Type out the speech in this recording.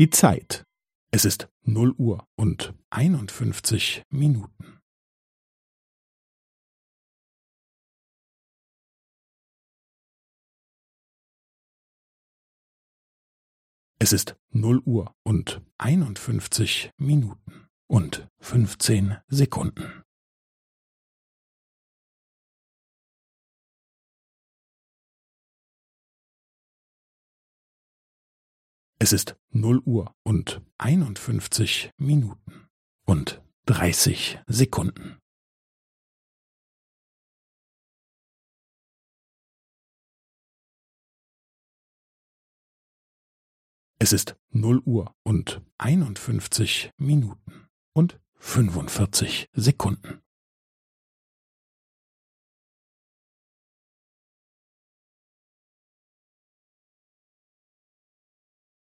Die Zeit. Es ist null Uhr und einundfünfzig Minuten. Es ist null Uhr und einundfünfzig Minuten und fünfzehn Sekunden. Es ist null Uhr und einundfünfzig Minuten und dreißig Sekunden. Es ist null Uhr und einundfünfzig Minuten und fünfundvierzig Sekunden.